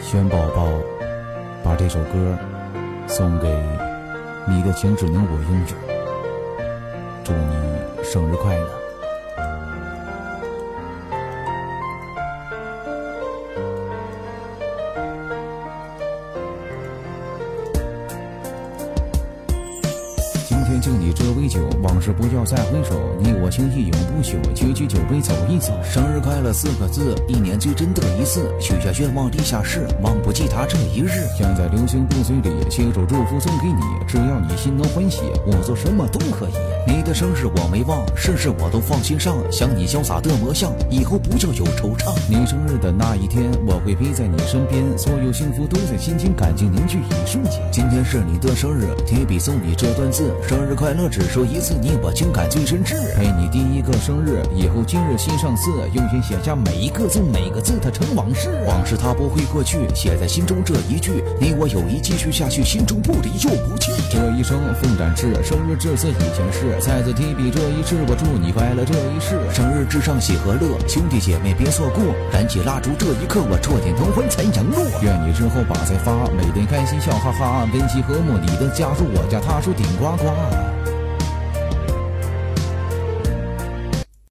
轩宝宝，把这首歌送给你的情只能我拥有。祝你生日快乐！敬你这杯酒，往事不要再回首，你我情谊永不朽。举起酒杯走一走，生日快乐四个字，一年最真的一次。许下愿望立下誓，忘不记他这一日。想在流星不嘴里亲手祝福送给你，只要你心能欢喜，我做什么都可以。你的生日我没忘，事事我都放心上。想你潇洒的模样，以后不要有惆怅。你生日的那一天，我会陪在你身边，所有幸福都在心间，感情凝聚一瞬间。今天是你的生日，提笔送你这段字，生日快乐只说一次，你我情感最真挚。陪你第一个生日，以后今日新上字，用心写下每一个字，每个字它成往事。往事它不会过去，写在心中这一句，你我友谊继续下去，心中不离又不弃。这一生奋展翅，生日至此已前事，再次提笔这一世，我祝你快乐这一世。生日至上喜和乐，兄弟姐妹别错过，燃起蜡烛这一刻，我触点头昏才扬落。愿你之后把财发，每天开心笑哈哈，温馨和睦，你的家住我家，他说顶呱呱。